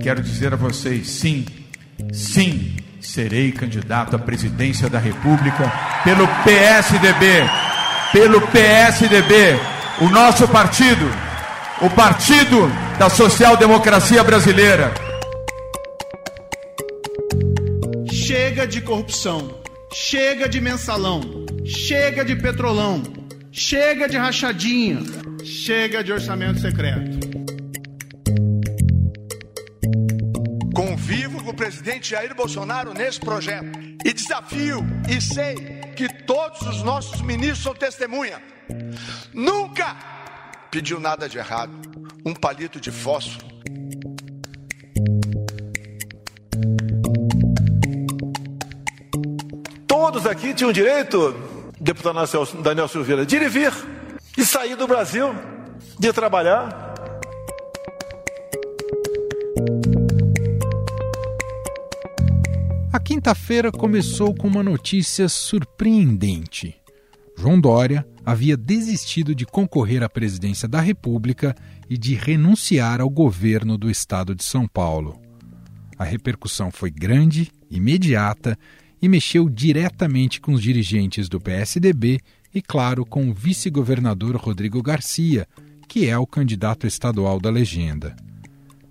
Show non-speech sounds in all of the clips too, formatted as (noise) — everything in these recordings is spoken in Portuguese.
quero dizer a vocês: sim, sim, serei candidato à presidência da República pelo PSDB. Pelo PSDB, o nosso partido, o Partido da Social Democracia Brasileira. Chega de corrupção, chega de mensalão, chega de petrolão, chega de rachadinha, chega de orçamento secreto. Presidente Jair Bolsonaro nesse projeto e desafio e sei que todos os nossos ministros são testemunha. Nunca pediu nada de errado. Um palito de fósforo. Todos aqui tinham direito, deputado Daniel Silveira, de ir e vir, de sair do Brasil, de trabalhar. Quinta-feira começou com uma notícia surpreendente. João Dória havia desistido de concorrer à presidência da República e de renunciar ao governo do estado de São Paulo. A repercussão foi grande, imediata e mexeu diretamente com os dirigentes do PSDB e, claro, com o vice-governador Rodrigo Garcia, que é o candidato estadual da legenda.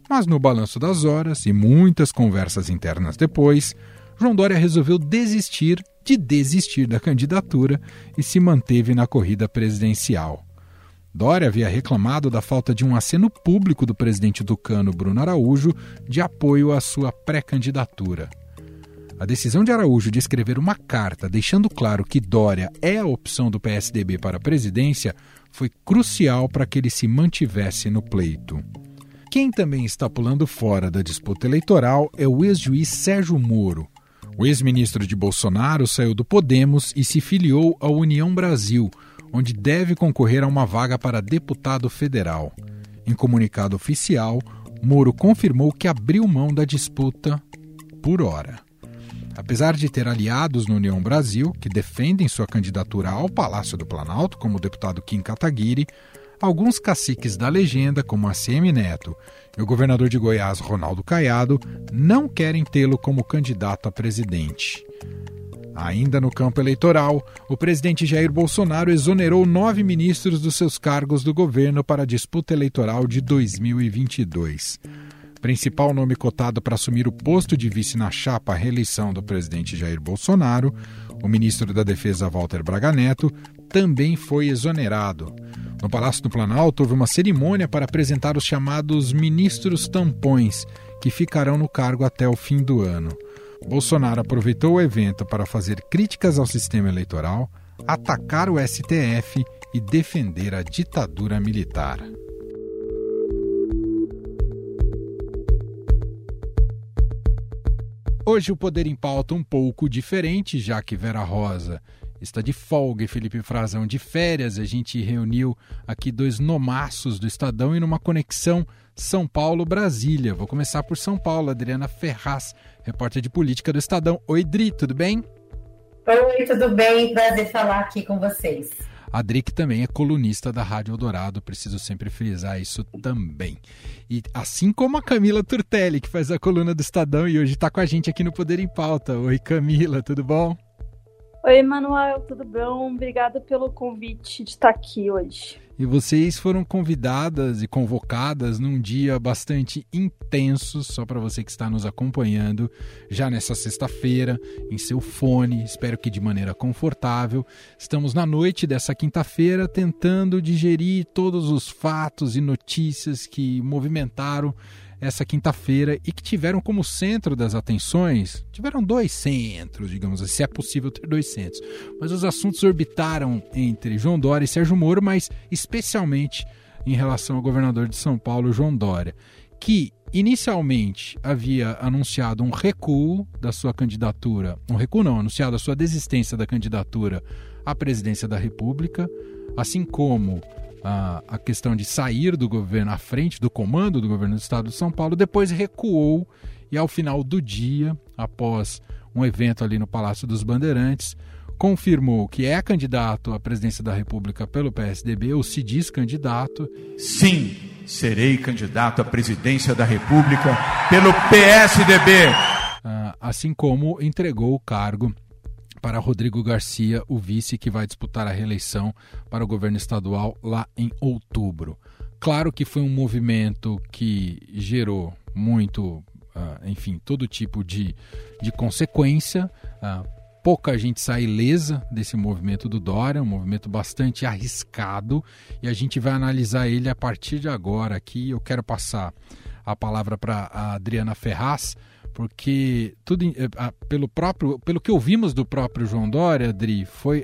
Mas no balanço das horas e muitas conversas internas depois, João Dória resolveu desistir de desistir da candidatura e se manteve na corrida presidencial. Dória havia reclamado da falta de um aceno público do presidente tucano Bruno Araújo de apoio à sua pré-candidatura. A decisão de Araújo de escrever uma carta deixando claro que Dória é a opção do PSDB para a presidência foi crucial para que ele se mantivesse no pleito. Quem também está pulando fora da disputa eleitoral é o ex-juiz Sérgio Moro. O ex-ministro de Bolsonaro saiu do Podemos e se filiou à União Brasil, onde deve concorrer a uma vaga para deputado federal. Em comunicado oficial, Moro confirmou que abriu mão da disputa por hora. Apesar de ter aliados no União Brasil, que defendem sua candidatura ao Palácio do Planalto, como deputado Kim Kataguiri, alguns caciques da legenda, como ACM Neto e o governador de Goiás, Ronaldo Caiado, não querem tê-lo como candidato a presidente. Ainda no campo eleitoral, o presidente Jair Bolsonaro exonerou nove ministros dos seus cargos do governo para a disputa eleitoral de 2022. Principal nome cotado para assumir o posto de vice na chapa à reeleição do presidente Jair Bolsonaro, o ministro da Defesa Walter Braga Neto, também foi exonerado. No Palácio do Planalto houve uma cerimônia para apresentar os chamados ministros tampões, que ficarão no cargo até o fim do ano. Bolsonaro aproveitou o evento para fazer críticas ao sistema eleitoral, atacar o STF e defender a ditadura militar. Hoje o Poder em Pauta um pouco diferente, já que Vera Rosa está de folga e Felipe Frazão de férias. A gente reuniu aqui dois nomaços do Estadão e numa conexão São Paulo-Brasília. Vou começar por São Paulo. Adriana Ferraz, repórter de política do Estadão. Oi, Dri, tudo bem? Oi, tudo bem? Prazer falar aqui com vocês. A Drick também é colunista da Rádio Eldorado, preciso sempre frisar isso também. E assim como a Camila Turtelli, que faz a coluna do Estadão e hoje está com a gente aqui no Poder em Pauta. Oi, Camila, tudo bom? Oi, Manuel, tudo bom? Obrigada pelo convite de estar aqui hoje. E vocês foram convidadas e convocadas num dia bastante intenso, só para você que está nos acompanhando, já nessa sexta-feira, em seu fone, espero que de maneira confortável. Estamos na noite dessa quinta-feira tentando digerir todos os fatos e notícias que movimentaram essa quinta-feira e que tiveram como centro das atenções, tiveram dois centros, digamos assim, se é possível ter dois centros, mas os assuntos orbitaram entre João Dória e Sérgio Moro, mas especialmente em relação ao governador de São Paulo, João Dória, que inicialmente havia anunciado um recuo da sua candidatura, um recuo não, anunciado a sua desistência da candidatura à presidência da República, assim como a, a questão de sair do governo à frente do comando do governo do estado de São Paulo, depois recuou e ao final do dia, após um evento ali no Palácio dos Bandeirantes, confirmou que é candidato à presidência da República pelo PSDB, ou se diz candidato. Sim, serei candidato à presidência da República pelo PSDB. Ah, assim como entregou o cargo para Rodrigo Garcia, o vice que vai disputar a reeleição para o governo estadual lá em outubro. Claro que foi um movimento que gerou muito, uh, enfim, todo tipo de, de consequência. Uh, pouca gente sai ilesa desse movimento do Dória, um movimento bastante arriscado, e a gente vai analisar ele a partir de agora aqui. Eu quero passar a palavra para a Adriana Ferraz, porque tudo eh, pelo próprio, pelo que ouvimos do próprio João Dória, Adri, foi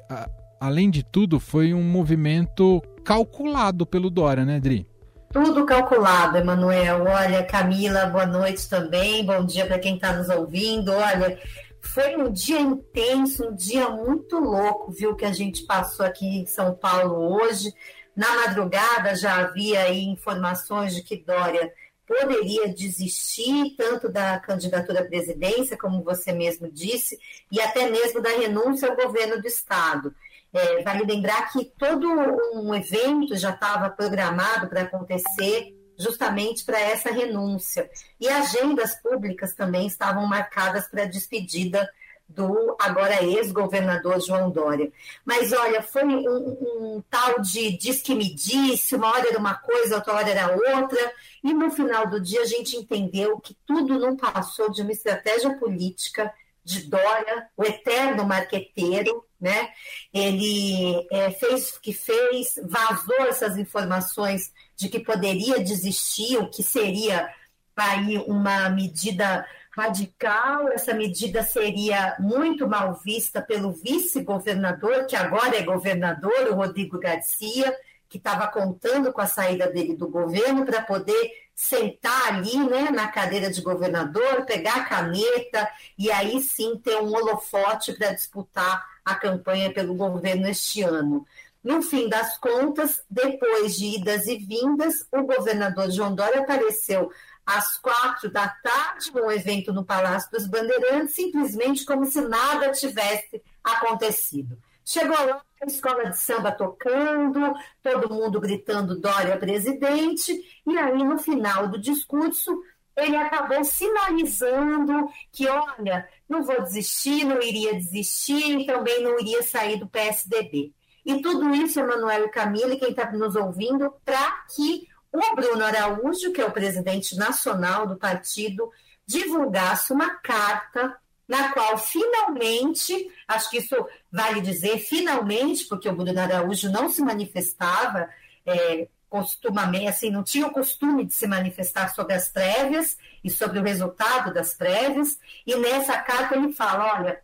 além de tudo foi um movimento calculado pelo Dória, né, Adri? Tudo calculado, Emanuel. Olha, Camila, boa noite também. Bom dia para quem está nos ouvindo. Olha, foi um dia intenso, um dia muito louco, viu, que a gente passou aqui em São Paulo hoje. Na madrugada já havia informações de que Dória poderia desistir tanto da candidatura à presidência, como você mesmo disse, e até mesmo da renúncia ao governo do Estado. É, vale lembrar que todo um evento já estava programado para acontecer justamente para essa renúncia. E agendas públicas também estavam marcadas para a despedida do agora ex-governador João Dória. Mas olha, foi um, um, tal de diz que me disse, uma hora era uma coisa, outra hora era outra, e no final do dia a gente entendeu que tudo não passou de uma estratégia política de Dória, o eterno marqueteiro, né? Ele é, fez o que fez, vazou essas informações de que poderia desistir, o que seria aí uma medida radical, essa medida seria muito mal vista pelo vice-governador, que agora é governador, o Rodrigo Garcia, que estava contando com a saída dele do governo para poder sentar ali né, na cadeira de governador, pegar a caneta e aí sim ter um holofote para disputar a campanha pelo governo este ano. No fim das contas, depois de idas e vindas, o governador João Dória apareceu às quatro da tarde, num evento no Palácio dos Bandeirantes, simplesmente como se nada tivesse acontecido. Chegou lá, a escola de samba tocando, todo mundo gritando Dória presidente, e aí no final do discurso ele acabou sinalizando que, olha, não vou desistir, não iria desistir, também não iria sair do PSDB. E tudo isso, Emanuel e Camila, quem está nos ouvindo, para que o Bruno Araújo, que é o presidente nacional do partido, divulgasse uma carta na qual finalmente, acho que isso vale dizer finalmente, porque o Bruno Araújo não se manifestava é, costumamente, assim, não tinha o costume de se manifestar sobre as prévias e sobre o resultado das prévias, e nessa carta ele fala, olha,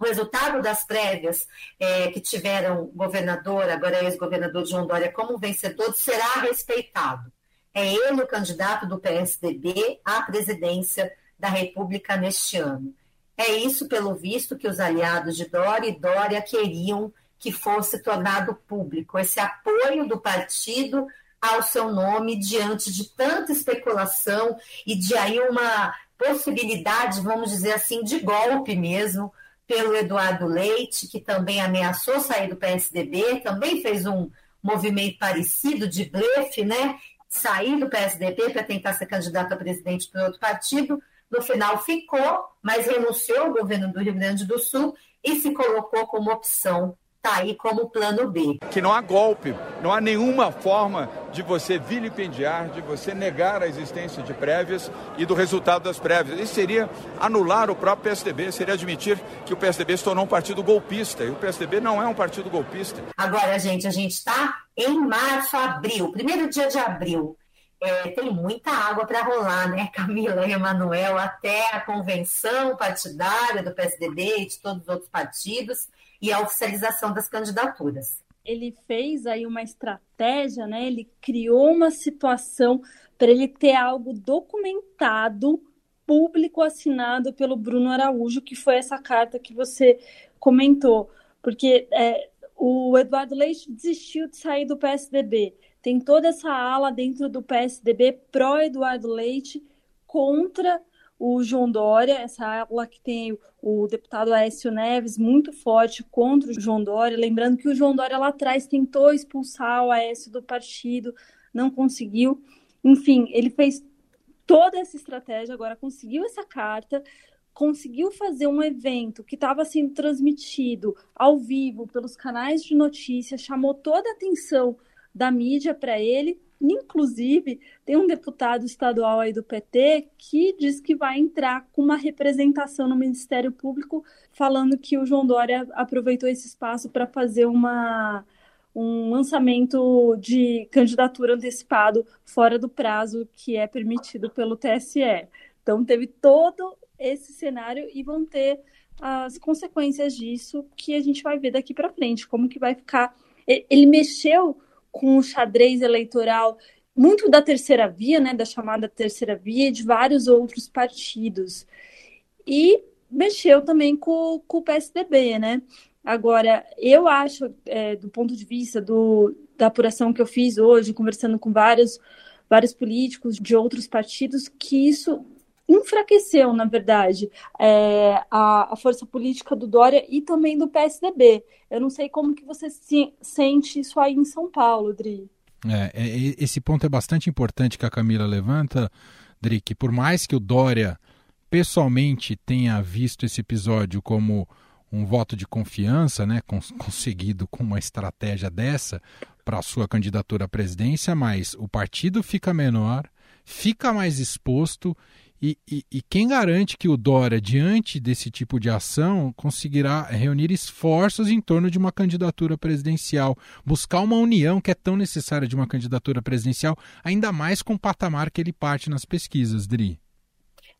o resultado das prévias é, que tiveram governador, agora ex-governador João Dória, como vencedor, será respeitado. É ele o candidato do PSDB à presidência da República neste ano. É isso, pelo visto, que os aliados de Dória e Dória queriam que fosse tornado público, esse apoio do partido ao seu nome diante de tanta especulação e de aí uma possibilidade, vamos dizer assim, de golpe mesmo, pelo Eduardo Leite, que também ameaçou sair do PSDB, também fez um movimento parecido de blefe, né? Sair do PSDB para tentar ser candidato a presidente por outro partido. No final ficou, mas renunciou ao governo do Rio Grande do Sul e se colocou como opção está aí como plano B. Que não há golpe, não há nenhuma forma de você vilipendiar, de você negar a existência de prévias e do resultado das prévias. Isso seria anular o próprio PSDB, seria admitir que o PSDB se tornou um partido golpista. E o PSDB não é um partido golpista. Agora, gente, a gente está em março, abril, primeiro dia de abril. É, tem muita água para rolar, né, (laughs) Camila e Emanuel, até a convenção partidária do PSDB e de todos os outros partidos e a oficialização das candidaturas. Ele fez aí uma estratégia, né? Ele criou uma situação para ele ter algo documentado, público, assinado pelo Bruno Araújo, que foi essa carta que você comentou. Porque é, o Eduardo Leite desistiu de sair do PSDB. Tem toda essa ala dentro do PSDB pró-Eduardo Leite contra o João Dória, essa ala que tem o deputado Aécio Neves muito forte contra o João Dória. Lembrando que o João Dória lá atrás tentou expulsar o Aécio do partido, não conseguiu. Enfim, ele fez toda essa estratégia, agora conseguiu essa carta, conseguiu fazer um evento que estava sendo transmitido ao vivo pelos canais de notícias, chamou toda a atenção da mídia para ele. Inclusive, tem um deputado estadual aí do PT que diz que vai entrar com uma representação no Ministério Público, falando que o João Dória aproveitou esse espaço para fazer uma um lançamento de candidatura antecipado fora do prazo que é permitido pelo TSE. Então, teve todo esse cenário e vão ter as consequências disso que a gente vai ver daqui para frente, como que vai ficar. Ele mexeu com o xadrez eleitoral muito da terceira via, né, da chamada terceira via, de vários outros partidos. E mexeu também com, com o PSDB, né? Agora, eu acho, é, do ponto de vista do, da apuração que eu fiz hoje, conversando com vários, vários políticos de outros partidos, que isso enfraqueceu, na verdade, é, a, a, força política do Dória e também do PSDB. Eu não sei como que você se, sente isso aí em São Paulo, Dri. É, é, esse ponto é bastante importante que a Camila levanta, Dri, que por mais que o Dória pessoalmente tenha visto esse episódio como um voto de confiança, né, conseguido com uma estratégia dessa para a sua candidatura à presidência, mas o partido fica menor, fica mais exposto e, e, e, quem garante que o Dória, diante desse tipo de ação, conseguirá reunir esforços em torno de uma candidatura presidencial, buscar uma união que é tão necessária de uma candidatura presidencial, ainda mais com o patamar que ele parte nas pesquisas, Dri?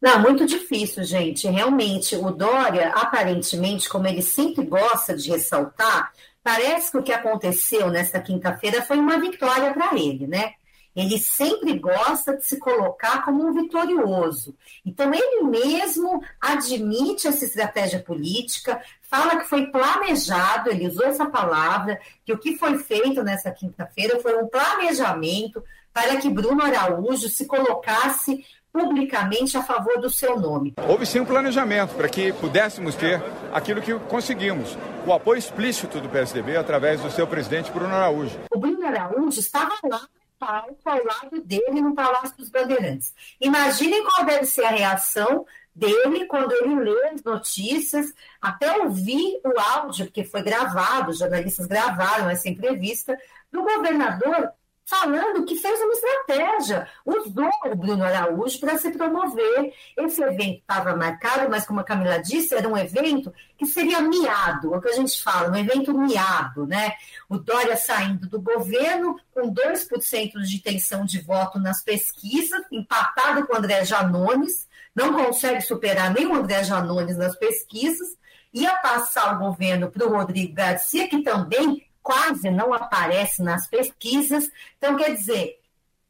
Não, muito difícil, gente. Realmente, o Dória, aparentemente, como ele sempre gosta de ressaltar, parece que o que aconteceu nesta quinta-feira foi uma vitória para ele, né? Ele sempre gosta de se colocar como um vitorioso. Então, ele mesmo admite essa estratégia política, fala que foi planejado, ele usou essa palavra, que o que foi feito nessa quinta-feira foi um planejamento para que Bruno Araújo se colocasse publicamente a favor do seu nome. Houve sim um planejamento para que pudéssemos ter aquilo que conseguimos, o apoio explícito do PSDB através do seu presidente Bruno Araújo. O Bruno Araújo estava lá palco ao lado dele no Palácio dos Bandeirantes. Imaginem qual deve ser a reação dele quando ele lê as notícias, até ouvir o áudio, porque foi gravado, os jornalistas gravaram essa entrevista, do governador falando que fez uma estratégia, usou o Bruno Araújo para se promover. Esse evento estava marcado, mas como a Camila disse, era um evento que seria miado, é o que a gente fala, um evento miado, né? O Dória saindo do governo com 2% de intenção de voto nas pesquisas, empatado com o André Janones, não consegue superar nem o André Janones nas pesquisas, ia passar o governo para o Rodrigo Garcia, que também quase não aparece nas pesquisas. Então, quer dizer,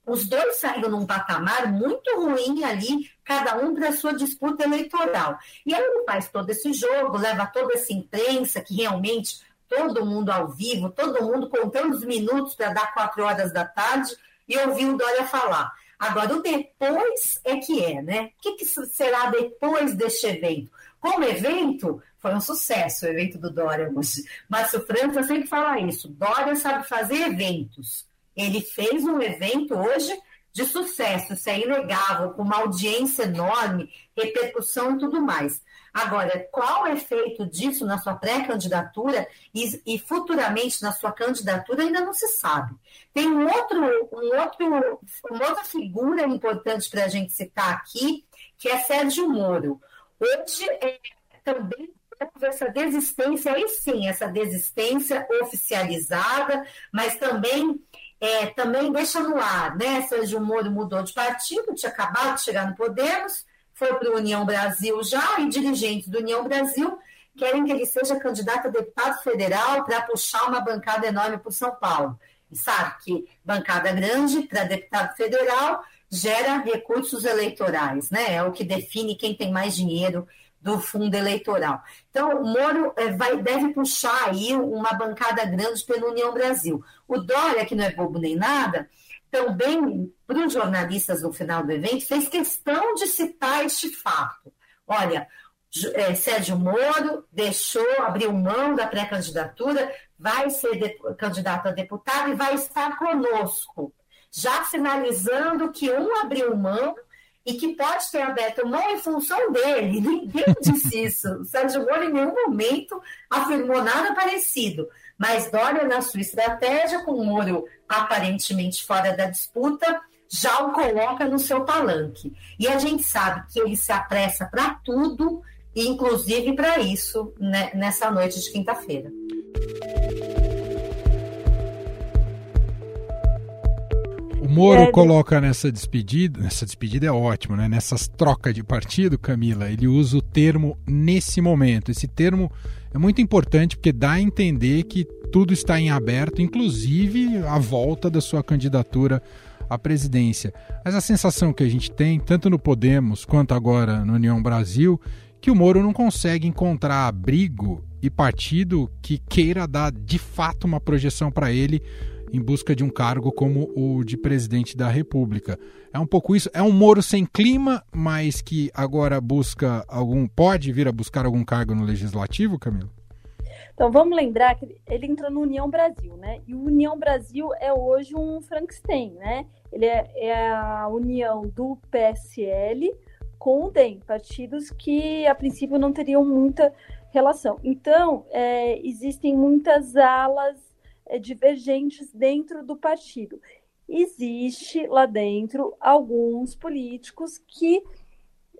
os dois saíram num patamar muito ruim ali, cada um para sua disputa eleitoral. E aí ele faz todo esse jogo, leva toda essa imprensa que realmente todo mundo ao vivo, todo mundo contando os minutos para dar quatro horas da tarde e ouvir o Dória falar. Agora, o depois é que é, né? O que, que será depois deste evento? Como evento, foi um sucesso o evento do Dória. (laughs) Márcio França sempre fala isso. Dória sabe fazer eventos. Ele fez um evento hoje de sucesso, isso é inegável, com uma audiência enorme, repercussão e tudo mais. Agora, qual é o efeito disso na sua pré-candidatura e, e, futuramente na sua candidatura ainda não se sabe. Tem um outro, um outro, uma outra figura importante para a gente citar aqui, que é Sérgio Moro. Hoje é, também essa desistência, aí sim, essa desistência oficializada, mas também é, também deixa no ar, né? Sérgio Moro mudou de partido, tinha acabado de chegar no Podemos, foi para o União Brasil já, e dirigentes do União Brasil querem que ele seja candidato a deputado federal para puxar uma bancada enorme para São Paulo. E sabe que bancada grande para deputado federal gera recursos eleitorais, né? É o que define quem tem mais dinheiro do fundo eleitoral. Então, o Moro é, vai, deve puxar aí uma bancada grande pela União Brasil. O Dória, que não é bobo nem nada, também, para os jornalistas no final do evento, fez questão de citar este fato. Olha, é, Sérgio Moro deixou, abriu mão da pré-candidatura, vai ser candidato a deputado e vai estar conosco. Já sinalizando que um abriu mão e que pode ter aberto mão em função dele. (laughs) Ninguém disse isso. Sérgio Moro em nenhum momento afirmou nada parecido. Mas Dória, na sua estratégia, com o Moro aparentemente fora da disputa, já o coloca no seu palanque. E a gente sabe que ele se apressa para tudo, inclusive para isso, né, nessa noite de quinta-feira. O Moro é, coloca nessa despedida, nessa despedida é ótimo, né? Nessas trocas de partido, Camila, ele usa o termo nesse momento. Esse termo é muito importante porque dá a entender que tudo está em aberto, inclusive a volta da sua candidatura à presidência. Mas a sensação que a gente tem, tanto no Podemos quanto agora no União Brasil, que o Moro não consegue encontrar abrigo e partido que queira dar de fato uma projeção para ele em busca de um cargo como o de presidente da República. É um pouco isso. É um Moro sem clima, mas que agora busca algum. pode vir a buscar algum cargo no legislativo, Camilo? Então vamos lembrar que ele entrou no União Brasil, né? E o União Brasil é hoje um Frankenstein, né? Ele é, é a união do PSL com o DEM, partidos que a princípio não teriam muita relação. Então, é, existem muitas alas divergentes dentro do partido. Existe lá dentro alguns políticos que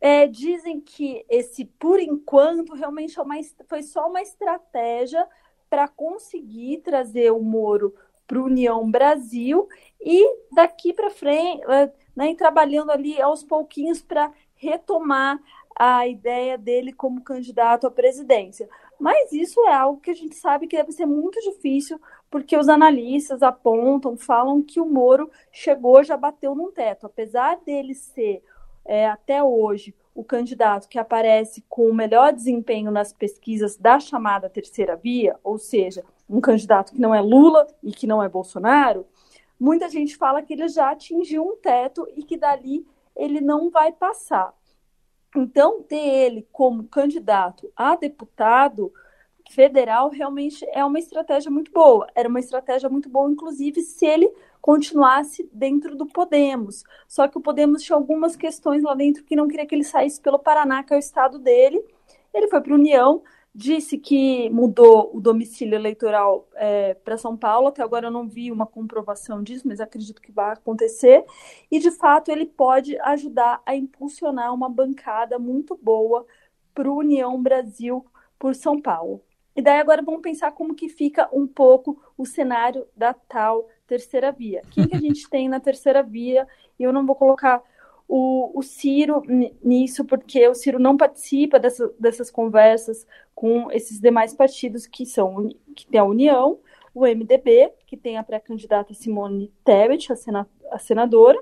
é, dizem que esse, por enquanto, realmente é uma, foi só uma estratégia para conseguir trazer o Moro para União Brasil e daqui para frente, é, né, trabalhando ali aos pouquinhos para retomar a ideia dele como candidato à presidência. Mas isso é algo que a gente sabe que deve ser muito difícil, porque os analistas apontam, falam que o Moro chegou, já bateu num teto. Apesar dele ser, é, até hoje, o candidato que aparece com o melhor desempenho nas pesquisas da chamada terceira via, ou seja, um candidato que não é Lula e que não é Bolsonaro, muita gente fala que ele já atingiu um teto e que dali ele não vai passar. Então, ter ele como candidato a deputado federal realmente é uma estratégia muito boa. Era uma estratégia muito boa, inclusive, se ele continuasse dentro do Podemos. Só que o Podemos tinha algumas questões lá dentro que não queria que ele saísse pelo Paraná, que é o estado dele. Ele foi para a União, disse que mudou o domicílio eleitoral é, para São Paulo. Até agora eu não vi uma comprovação disso, mas acredito que vai acontecer. E de fato ele pode ajudar a impulsionar uma bancada muito boa para o União Brasil por São Paulo. E daí agora vamos pensar como que fica um pouco o cenário da tal terceira via. Quem que a gente (laughs) tem na terceira via? E eu não vou colocar o, o Ciro nisso, porque o Ciro não participa dessa, dessas conversas com esses demais partidos que são que tem a União, o MDB, que tem a pré-candidata Simone Tebet, a, sena, a senadora,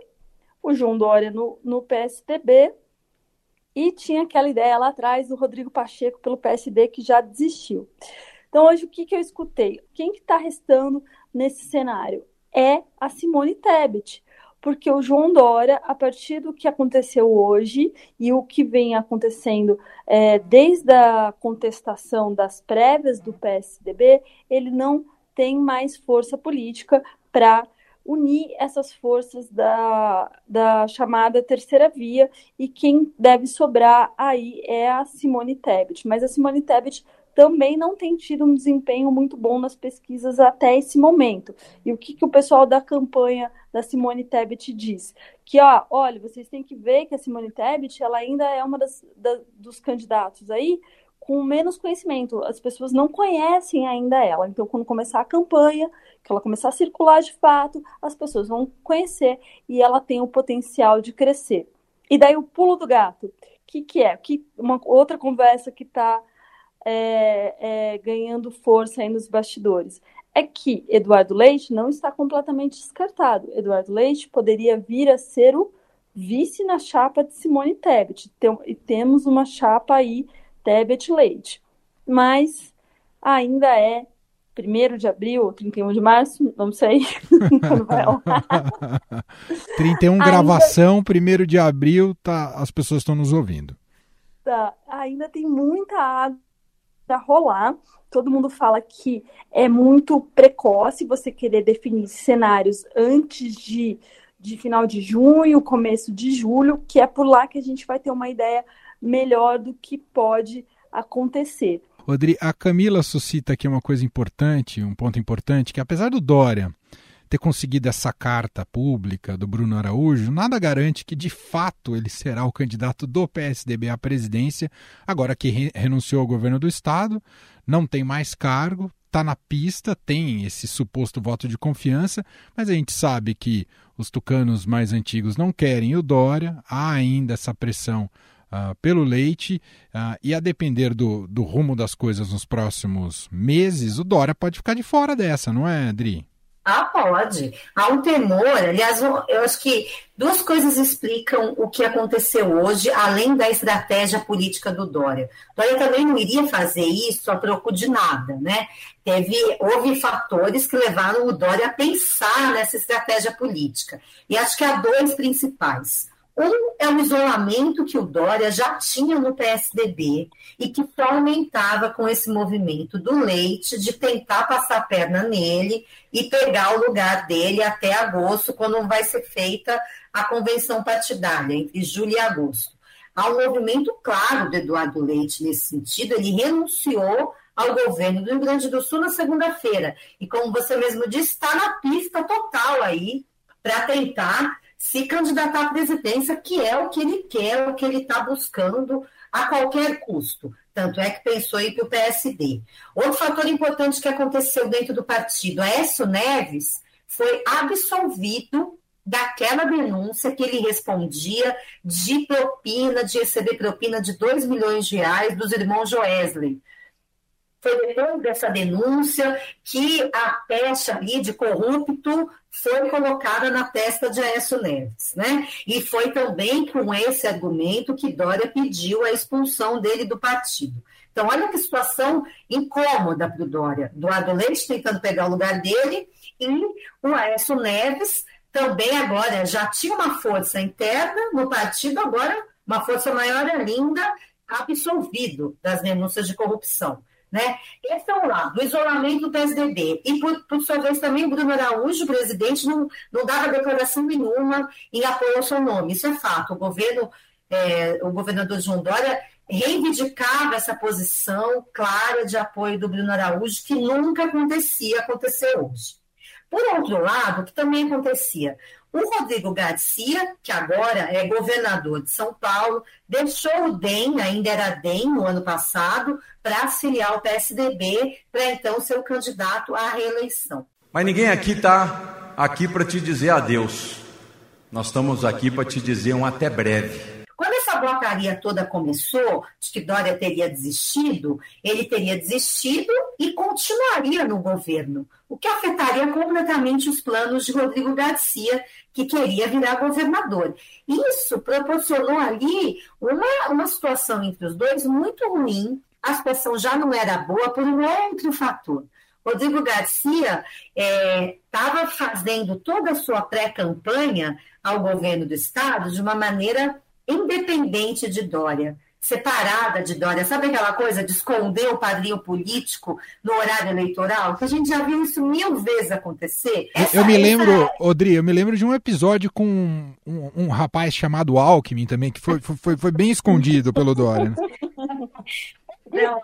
o João Dória no, no PSDB, e tinha aquela ideia lá atrás do Rodrigo Pacheco pelo PSD que já desistiu. Então, hoje, o que, que eu escutei? Quem que está restando nesse cenário? É a Simone Tebet, porque o João Dória, a partir do que aconteceu hoje e o que vem acontecendo é, desde a contestação das prévias do PSDB, ele não tem mais força política para unir essas forças da, da chamada terceira via e quem deve sobrar aí é a Simone Tebet. Mas a Simone Tebet também não tem tido um desempenho muito bom nas pesquisas até esse momento. E o que, que o pessoal da campanha da Simone Tebet diz? Que, ó, olha, vocês têm que ver que a Simone Tebet ela ainda é uma das, da, dos candidatos aí com menos conhecimento. As pessoas não conhecem ainda ela. Então, quando começar a campanha, que ela começar a circular de fato, as pessoas vão conhecer e ela tem o potencial de crescer. E daí o pulo do gato, o que, que é? Que uma outra conversa que está é, é, ganhando força aí nos bastidores é que Eduardo Leite não está completamente descartado. Eduardo Leite poderia vir a ser o vice na chapa de Simone Tebet. Tem, e temos uma chapa aí Tebet Leite. Mas ainda é 1 de abril ou 31 de março, não sei (laughs) quando vai 31 (laughs) gravação, 1 de abril, tá, as pessoas estão nos ouvindo. Tá, ainda tem muita água rolar. Todo mundo fala que é muito precoce você querer definir cenários antes de, de final de junho, começo de julho, que é por lá que a gente vai ter uma ideia melhor do que pode acontecer. Rodri, a Camila suscita aqui uma coisa importante, um ponto importante, que apesar do Dória ter conseguido essa carta pública do Bruno Araújo, nada garante que de fato ele será o candidato do PSDB à presidência, agora que re renunciou ao governo do estado, não tem mais cargo, está na pista, tem esse suposto voto de confiança, mas a gente sabe que os tucanos mais antigos não querem o Dória, há ainda essa pressão Uh, pelo leite uh, e a depender do, do rumo das coisas nos próximos meses, o Dória pode ficar de fora dessa, não é, Adri? Ah, pode. Há um temor. Aliás, eu acho que duas coisas explicam o que aconteceu hoje, além da estratégia política do Dória. Dória também não iria fazer isso a troco de nada, né? Teve, houve fatores que levaram o Dória a pensar nessa estratégia política. E acho que há dois principais. Um é o isolamento que o Dória já tinha no PSDB e que só aumentava com esse movimento do Leite de tentar passar a perna nele e pegar o lugar dele até agosto, quando vai ser feita a convenção partidária, entre julho e agosto. Há um movimento claro do Eduardo Leite nesse sentido, ele renunciou ao governo do Rio Grande do Sul na segunda-feira. E como você mesmo disse, está na pista total aí para tentar se candidatar à presidência, que é o que ele quer, o que ele está buscando a qualquer custo. Tanto é que pensou ir para o PSD. Outro fator importante que aconteceu dentro do partido, Aécio Neves foi absolvido daquela denúncia que ele respondia de propina, de receber propina de 2 milhões de reais dos irmãos Joesley. Foi depois dessa denúncia que a pecha ali de corrupto foi colocada na testa de Aécio Neves, né? E foi também com esse argumento que Dória pediu a expulsão dele do partido. Então, olha que situação incômoda para o Dória. Eduardo Leite tentando pegar o lugar dele e o Aécio Neves também agora já tinha uma força interna no partido, agora uma força maior ainda, absolvido das denúncias de corrupção. Né? Esse é um lado, o isolamento do PSDB. E, por, por sua vez, também Bruno Araújo, o presidente, não, não dava declaração nenhuma em apoio ao seu nome. Isso é fato. O governo, é, o governador João Dória reivindicava essa posição clara de apoio do Bruno Araújo, que nunca acontecia, aconteceu hoje. Por outro lado, o que também acontecia? O Rodrigo Garcia, que agora é governador de São Paulo, deixou o DEM, ainda era DEM no ano passado, para auxiliar o PSDB, para então ser o candidato à reeleição. Mas ninguém aqui está aqui para te dizer adeus. Nós estamos aqui para te dizer um até breve essa blocaria toda começou, de que Dória teria desistido, ele teria desistido e continuaria no governo, o que afetaria completamente os planos de Rodrigo Garcia, que queria virar governador. Isso proporcionou ali uma, uma situação entre os dois muito ruim, a situação já não era boa por um outro fator. Rodrigo Garcia estava é, fazendo toda a sua pré-campanha ao governo do Estado de uma maneira independente de Dória, separada de Dória. Sabe aquela coisa de esconder o padrinho político no horário eleitoral? Que a gente já viu isso mil vezes acontecer. Essa, eu me lembro, essa... Odri, eu me lembro de um episódio com um, um, um rapaz chamado Alckmin também, que foi, foi, foi bem escondido pelo Dória. (laughs) Não,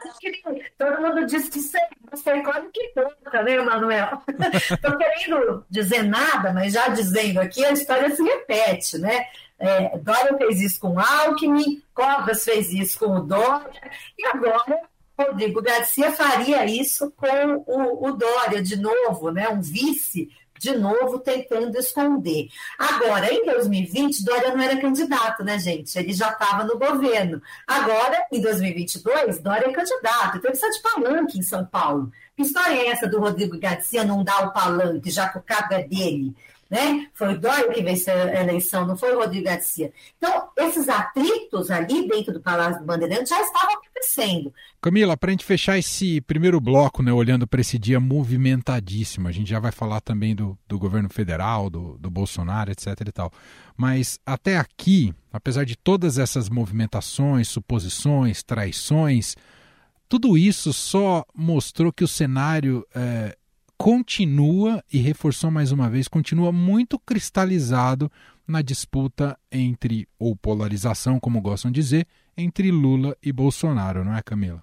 todo mundo diz que você quase que conta, né, Manuel? (laughs) Estou querendo dizer nada, mas já dizendo aqui, a história se repete, né? É, Dória fez isso com Alckmin, Covas fez isso com o Dória, e agora Rodrigo Garcia faria isso com o, o Dória de novo, né? um vice de novo tentando esconder. Agora, em 2020, Dória não era candidato, né, gente? Ele já estava no governo. Agora, em 2022, Dória é candidato. Então, ele precisa de palanque em São Paulo. Que história é essa do Rodrigo Garcia não dar o palanque, já que o cargo é dele? Né? Foi o Dória que venceu a eleição, não foi o Rodrigo Garcia. Então, esses atritos ali dentro do Palácio do Bandeirante já estavam acontecendo. Camila, para a gente fechar esse primeiro bloco, né, olhando para esse dia movimentadíssimo, a gente já vai falar também do, do governo federal, do, do Bolsonaro, etc e tal. Mas até aqui, apesar de todas essas movimentações, suposições, traições, tudo isso só mostrou que o cenário é, continua e reforçou mais uma vez, continua muito cristalizado na disputa entre, ou polarização, como gostam de dizer, entre Lula e Bolsonaro, não é, Camila?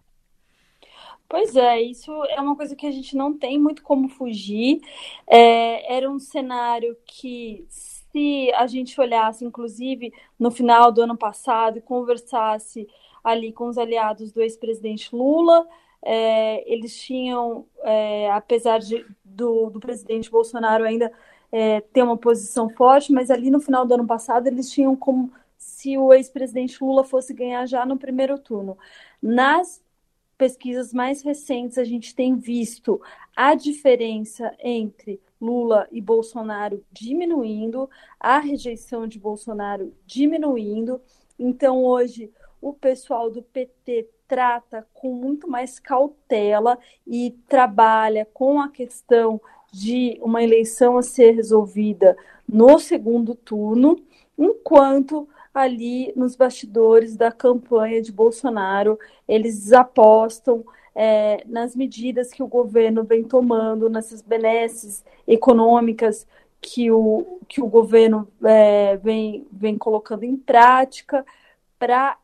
Pois é, isso é uma coisa que a gente não tem muito como fugir. É, era um cenário que, se a gente olhasse, inclusive, no final do ano passado e conversasse ali com os aliados do ex-presidente Lula, é, eles tinham, é, apesar de, do, do presidente Bolsonaro ainda é, ter uma posição forte, mas ali no final do ano passado eles tinham como se o ex-presidente Lula fosse ganhar já no primeiro turno. Nas pesquisas mais recentes, a gente tem visto a diferença entre Lula e Bolsonaro diminuindo, a rejeição de Bolsonaro diminuindo. Então, hoje, o pessoal do PT trata com muito mais cautela e trabalha com a questão de uma eleição a ser resolvida no segundo turno, enquanto ali nos bastidores da campanha de Bolsonaro eles apostam é, nas medidas que o governo vem tomando, nessas benesses econômicas que o, que o governo é, vem, vem colocando em prática para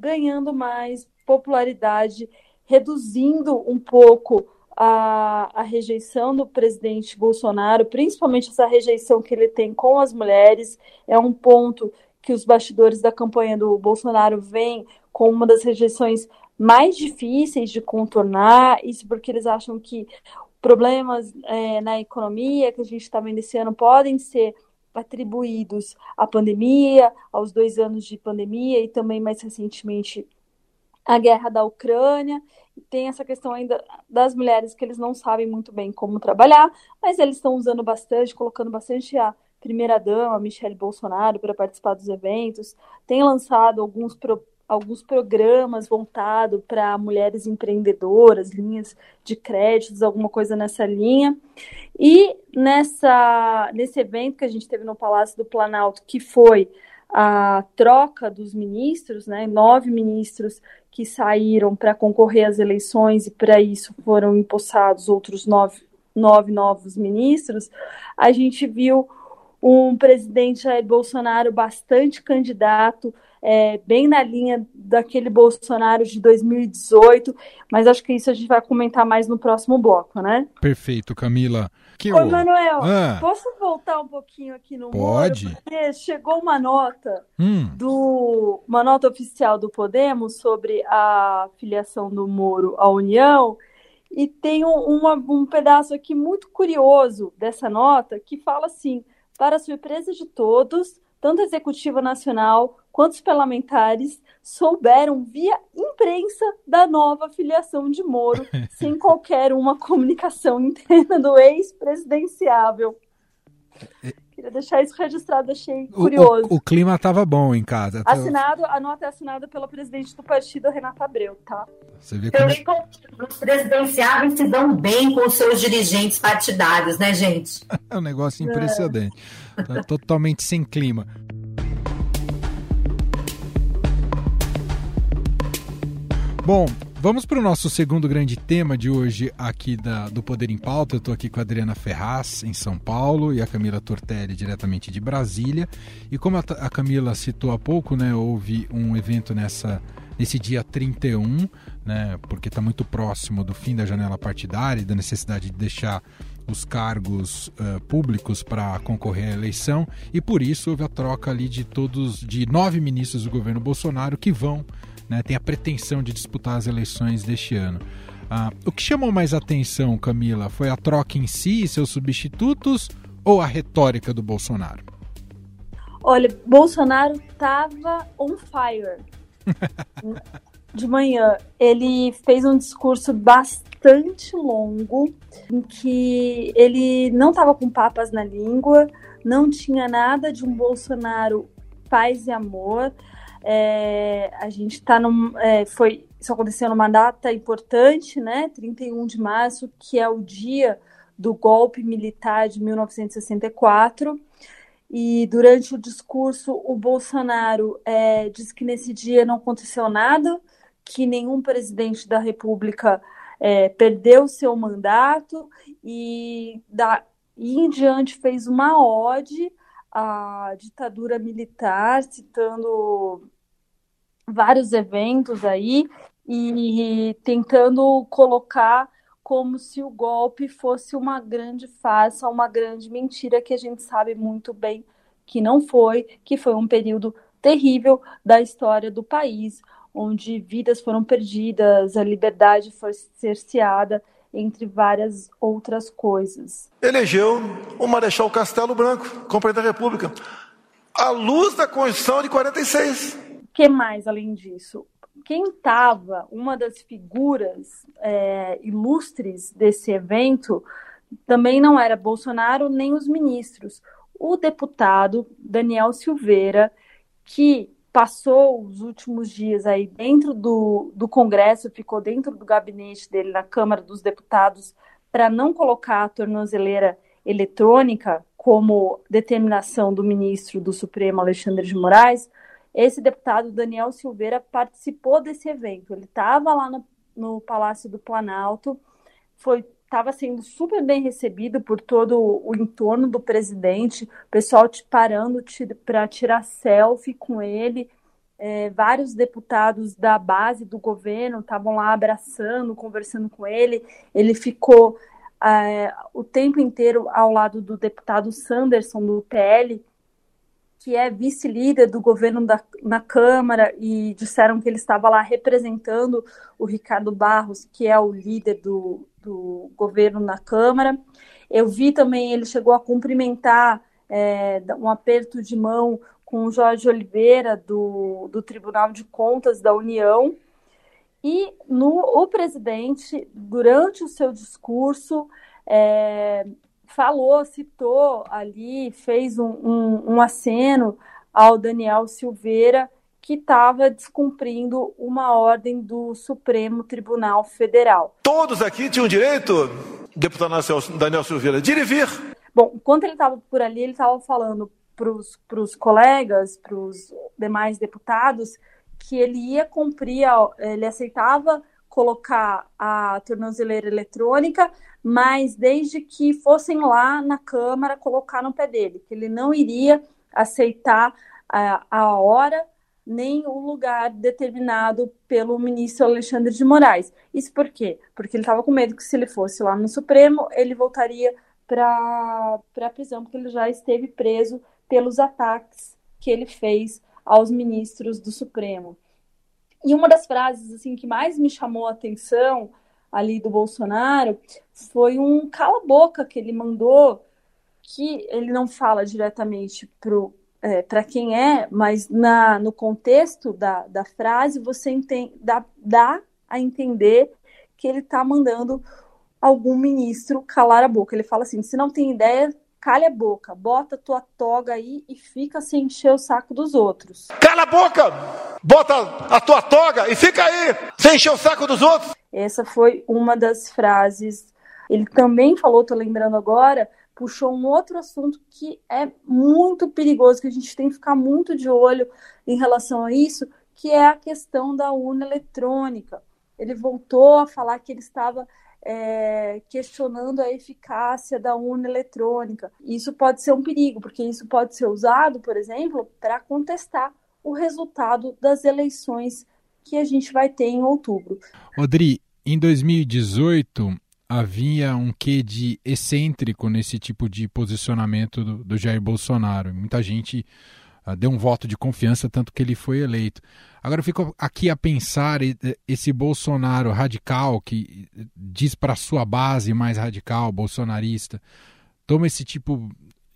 ganhando mais popularidade, reduzindo um pouco a, a, rejeição do presidente Bolsonaro, principalmente essa rejeição que ele tem com as mulheres, é um ponto que os bastidores da campanha do Bolsonaro vêm com uma das rejeições mais difíceis de contornar, isso porque eles acham que problemas é, na economia que a gente está vendo esse ano podem ser atribuídos à pandemia, aos dois anos de pandemia e também mais recentemente à guerra da Ucrânia. Tem essa questão ainda das mulheres que eles não sabem muito bem como trabalhar, mas eles estão usando bastante, colocando bastante a primeira-dama, Michelle Bolsonaro, para participar dos eventos. Tem lançado alguns pro alguns programas voltados para mulheres empreendedoras, linhas de créditos, alguma coisa nessa linha. E nessa, nesse evento que a gente teve no Palácio do Planalto, que foi a troca dos ministros, né, nove ministros que saíram para concorrer às eleições e para isso foram empossados outros nove, nove novos ministros, a gente viu um presidente Jair Bolsonaro bastante candidato, é, bem na linha daquele Bolsonaro de 2018, mas acho que isso a gente vai comentar mais no próximo bloco, né? Perfeito, Camila. Que Ô, Manuel, ah. posso voltar um pouquinho aqui no Pode. Moro? Porque chegou uma nota hum. do uma nota oficial do Podemos sobre a filiação do Moro à União e tem um, uma, um pedaço aqui muito curioso dessa nota que fala assim: para surpresa de todos, tanto a Executiva Nacional quanto os parlamentares souberam via imprensa da nova filiação de Moro, (laughs) sem qualquer uma comunicação interna do ex-presidenciável. Queria deixar isso registrado, achei curioso. O, o, o clima estava bom em casa. Assinado, a nota é assinada pela presidente do partido, Renata Abreu, tá? Você vê como... Os presidenciáveis se dão bem com os seus dirigentes partidários, né, gente? (laughs) é um negócio impressionante. É. Tá totalmente sem clima. Bom, vamos para o nosso segundo grande tema de hoje aqui da, do Poder em Pauta. Eu estou aqui com a Adriana Ferraz, em São Paulo, e a Camila Tortelli, diretamente de Brasília. E como a, a Camila citou há pouco, né, houve um evento nessa, nesse dia 31, né, porque está muito próximo do fim da janela partidária e da necessidade de deixar os cargos uh, públicos para concorrer à eleição e por isso houve a troca ali de todos de nove ministros do governo Bolsonaro que vão né, tem a pretensão de disputar as eleições deste ano. Ah, o que chamou mais atenção, Camila, foi a troca em si e seus substitutos ou a retórica do Bolsonaro? Olha, Bolsonaro estava on fire. (laughs) de manhã, ele fez um discurso bastante longo, em que ele não estava com papas na língua, não tinha nada de um Bolsonaro paz e amor. É, a gente está num. É, foi, isso aconteceu numa data importante, né? 31 de março, que é o dia do golpe militar de 1964. E durante o discurso, o Bolsonaro é, disse que nesse dia não aconteceu nada, que nenhum presidente da República é, perdeu seu mandato e, da, e em diante fez uma ode à ditadura militar, citando vários eventos aí e tentando colocar como se o golpe fosse uma grande farsa, uma grande mentira que a gente sabe muito bem que não foi, que foi um período terrível da história do país, onde vidas foram perdidas, a liberdade foi cerceada, entre várias outras coisas. Elegeu o Marechal Castelo Branco como presidente da República, à luz da Constituição de 46. O que mais além disso? Quem estava, uma das figuras é, ilustres desse evento, também não era Bolsonaro nem os ministros. O deputado Daniel Silveira, que passou os últimos dias aí dentro do, do Congresso, ficou dentro do gabinete dele na Câmara dos Deputados para não colocar a tornozeleira eletrônica como determinação do ministro do Supremo Alexandre de Moraes, esse deputado Daniel Silveira participou desse evento. Ele estava lá no, no Palácio do Planalto, foi estava sendo super bem recebido por todo o entorno do presidente, o pessoal te parando para tirar selfie com ele. É, vários deputados da base do governo estavam lá abraçando, conversando com ele. Ele ficou é, o tempo inteiro ao lado do deputado Sanderson, do PL, que é vice-líder do governo da, na Câmara, e disseram que ele estava lá representando o Ricardo Barros, que é o líder do, do governo na Câmara. Eu vi também, ele chegou a cumprimentar é, um aperto de mão com o Jorge Oliveira, do, do Tribunal de Contas da União. E no, o presidente, durante o seu discurso, é, falou, citou ali, fez um, um, um aceno ao Daniel Silveira, que estava descumprindo uma ordem do Supremo Tribunal Federal. Todos aqui tinham direito, deputado Daniel Silveira, de ir e vir. Bom, enquanto ele estava por ali, ele estava falando para os colegas, para os demais deputados, que ele ia cumprir, ele aceitava colocar a tornozeleira eletrônica, mas desde que fossem lá na Câmara colocar no pé dele, que ele não iria aceitar a, a hora nem o lugar determinado pelo ministro Alexandre de Moraes. Isso por quê? Porque ele estava com medo que se ele fosse lá no Supremo, ele voltaria para a prisão, porque ele já esteve preso pelos ataques que ele fez aos ministros do Supremo. E uma das frases assim que mais me chamou a atenção ali do Bolsonaro foi um cala-boca que ele mandou, que ele não fala diretamente para é, quem é, mas na, no contexto da, da frase você entende, dá, dá a entender que ele está mandando algum ministro calar a boca. Ele fala assim: se não tem ideia, calha a boca, bota tua toga aí e fica sem encher o saco dos outros. Cala a boca! Bota a tua toga e fica aí, sem encher o saco dos outros. Essa foi uma das frases. Ele também falou, tô lembrando agora, puxou um outro assunto que é muito perigoso, que a gente tem que ficar muito de olho em relação a isso, que é a questão da urna eletrônica. Ele voltou a falar que ele estava é, questionando a eficácia da urna eletrônica. Isso pode ser um perigo, porque isso pode ser usado, por exemplo, para contestar o resultado das eleições que a gente vai ter em outubro. Odri, em 2018 havia um quê de excêntrico nesse tipo de posicionamento do, do Jair Bolsonaro. Muita gente uh, deu um voto de confiança, tanto que ele foi eleito. Agora eu fico aqui a pensar esse Bolsonaro radical que diz para sua base mais radical, bolsonarista, toma esse tipo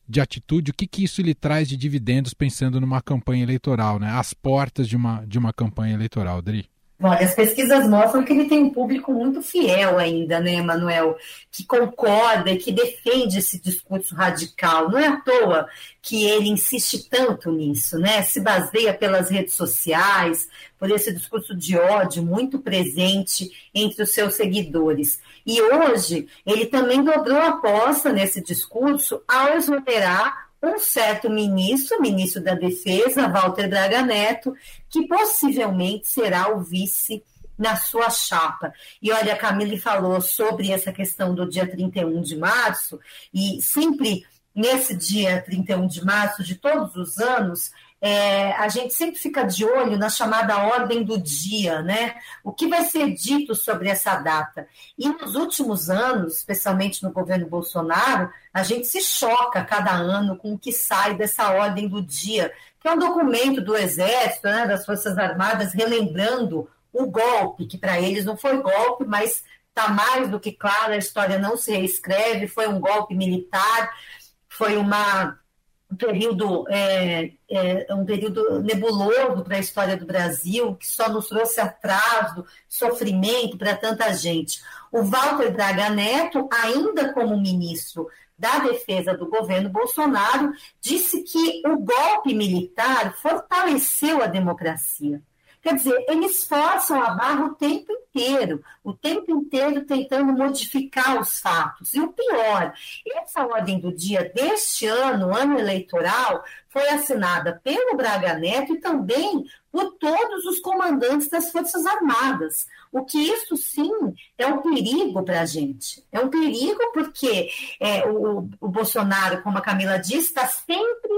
de atitude, o que, que isso lhe traz de dividendos pensando numa campanha eleitoral, né? Às portas de uma, de uma campanha eleitoral, Dri? Olha, as pesquisas mostram que ele tem um público muito fiel ainda, né, Manuel? Que concorda e que defende esse discurso radical. Não é à toa que ele insiste tanto nisso, né? Se baseia pelas redes sociais, por esse discurso de ódio muito presente entre os seus seguidores. E hoje ele também dobrou a aposta nesse discurso ao exonerar um certo ministro, ministro da Defesa, Walter Braga Neto, que possivelmente será o vice na sua chapa. E olha, a Camille falou sobre essa questão do dia 31 de março, e sempre nesse dia 31 de março de todos os anos, é, a gente sempre fica de olho na chamada ordem do dia, né? O que vai ser dito sobre essa data? E nos últimos anos, especialmente no governo Bolsonaro, a gente se choca cada ano com o que sai dessa ordem do dia, que é um documento do Exército, né, das Forças Armadas, relembrando o golpe, que para eles não foi golpe, mas está mais do que claro, a história não se reescreve, foi um golpe militar, foi uma um período, é, é, um período nebuloso para a história do Brasil, que só nos trouxe atraso, sofrimento para tanta gente. O Walter Braga Neto, ainda como ministro da Defesa do governo Bolsonaro, disse que o golpe militar fortaleceu a democracia. Quer dizer, eles forçam a barra o tempo inteiro, o tempo inteiro tentando modificar os fatos. E o pior, essa ordem do dia deste ano, ano eleitoral, foi assinada pelo Braga Neto e também por todos os comandantes das Forças Armadas. O que isso sim é um perigo para a gente. É um perigo porque é, o, o Bolsonaro, como a Camila disse, está sempre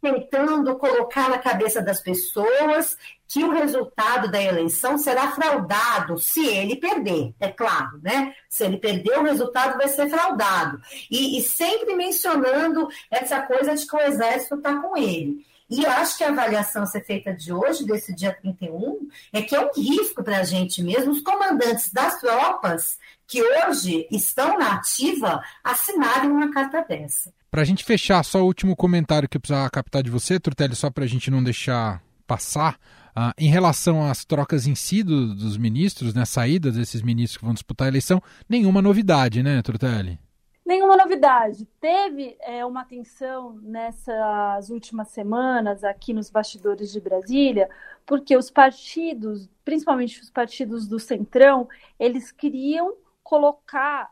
tentando colocar na cabeça das pessoas que o resultado da eleição será fraudado se ele perder, é claro, né? Se ele perder, o resultado vai ser fraudado. E, e sempre mencionando essa coisa de que o exército está com ele. E acho que a avaliação a ser feita de hoje, desse dia 31, é que é um risco para a gente mesmo, os comandantes das tropas que hoje estão na ativa assinarem uma carta dessa. Para a gente fechar, só o último comentário que eu precisava captar de você, Turtelli, só para a gente não deixar passar. Uh, em relação às trocas em si do, dos ministros, né, saídas desses ministros que vão disputar a eleição, nenhuma novidade, né, Turtelli? Nenhuma novidade. Teve é, uma tensão nessas últimas semanas aqui nos bastidores de Brasília, porque os partidos, principalmente os partidos do Centrão, eles queriam colocar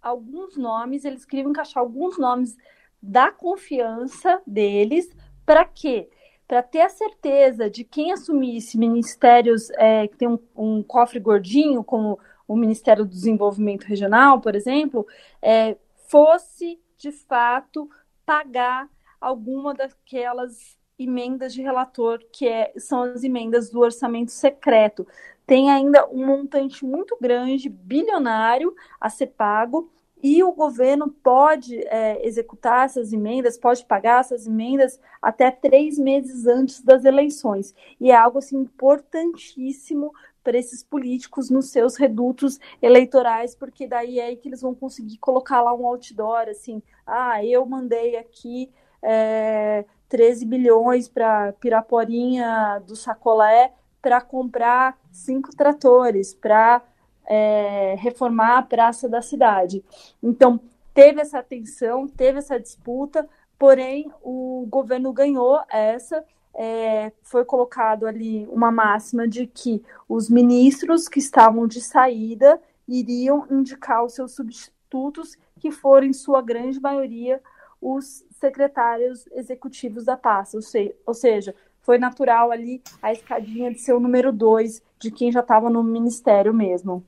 alguns nomes, eles queriam encaixar alguns nomes da confiança deles, para quê? Para ter a certeza de quem assumisse ministérios é, que tem um, um, cofre gordinho, como o Ministério do Desenvolvimento Regional, por exemplo, é, fosse de fato pagar alguma daquelas emendas de relator que é, são as emendas do orçamento secreto. Tem ainda um montante muito grande, bilionário, a ser pago, e o governo pode é, executar essas emendas, pode pagar essas emendas até três meses antes das eleições. E é algo assim, importantíssimo para esses políticos nos seus redutos eleitorais, porque daí é aí que eles vão conseguir colocar lá um outdoor, assim, ah, eu mandei aqui é, 13 bilhões para Piraporinha do Sacolé para comprar cinco tratores, para é, reformar a praça da cidade. Então, teve essa tensão, teve essa disputa, porém, o governo ganhou essa é, foi colocado ali uma máxima de que os ministros que estavam de saída iriam indicar os seus substitutos, que foram, em sua grande maioria, os secretários executivos da pasta. Ou seja, foi natural ali a escadinha de ser o número dois de quem já estava no ministério mesmo.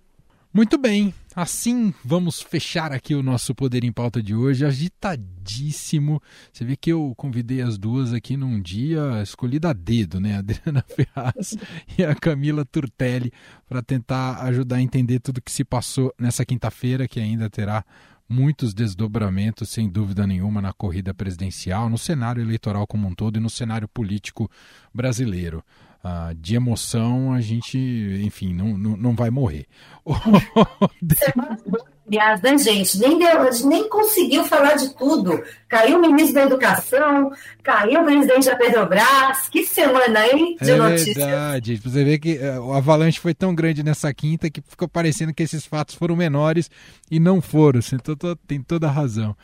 Muito bem, assim vamos fechar aqui o nosso Poder em Pauta de hoje, agitadíssimo. Você vê que eu convidei as duas aqui num dia escolhido a dedo, né? A Adriana (laughs) Ferraz e a Camila Turtelli, para tentar ajudar a entender tudo que se passou nessa quinta-feira, que ainda terá muitos desdobramentos, sem dúvida nenhuma, na corrida presidencial, no cenário eleitoral como um todo e no cenário político brasileiro. Uh, de emoção, a gente, enfim, não, não, não vai morrer. (laughs) Aliás, né, gente? Nem, deu, nem conseguiu falar de tudo. Caiu o ministro da Educação, caiu o presidente da Petrobras. Que semana, hein? De é notícias. verdade. Você vê que uh, o avalanche foi tão grande nessa quinta que ficou parecendo que esses fatos foram menores e não foram. Você tem toda a razão.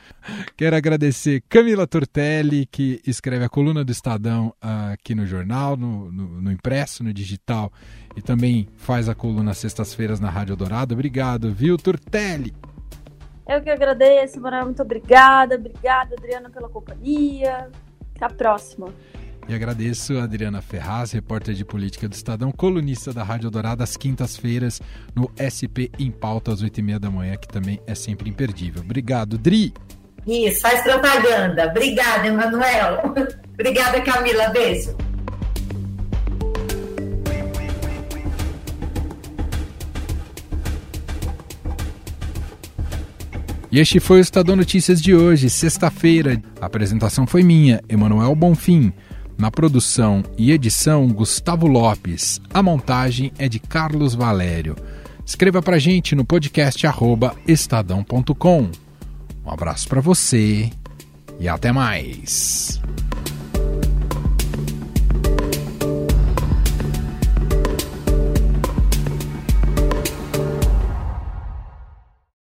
Quero agradecer Camila Tortelli, que escreve a coluna do Estadão uh, aqui no jornal, no, no, no impresso, no digital e também faz a coluna sextas-feiras na Rádio Dourado. Obrigado, viu, Turtelli? Eu que agradeço, Manuel, muito obrigada. Obrigada, Adriana, pela companhia. Até a próxima. E agradeço a Adriana Ferraz, repórter de política do Estadão, colunista da Rádio Dourada, às quintas-feiras, no SP em Pauta, às oito e meia da manhã, que também é sempre imperdível. Obrigado, Dri! Isso, faz propaganda. Obrigada, Emanuel. (laughs) Obrigada, Camila. Beijo. E este foi o Estadão Notícias de hoje, sexta-feira. A apresentação foi minha, Emanuel Bonfim. Na produção e edição, Gustavo Lopes. A montagem é de Carlos Valério. Escreva para gente no podcast estadão.com. Um abraço para você e até mais.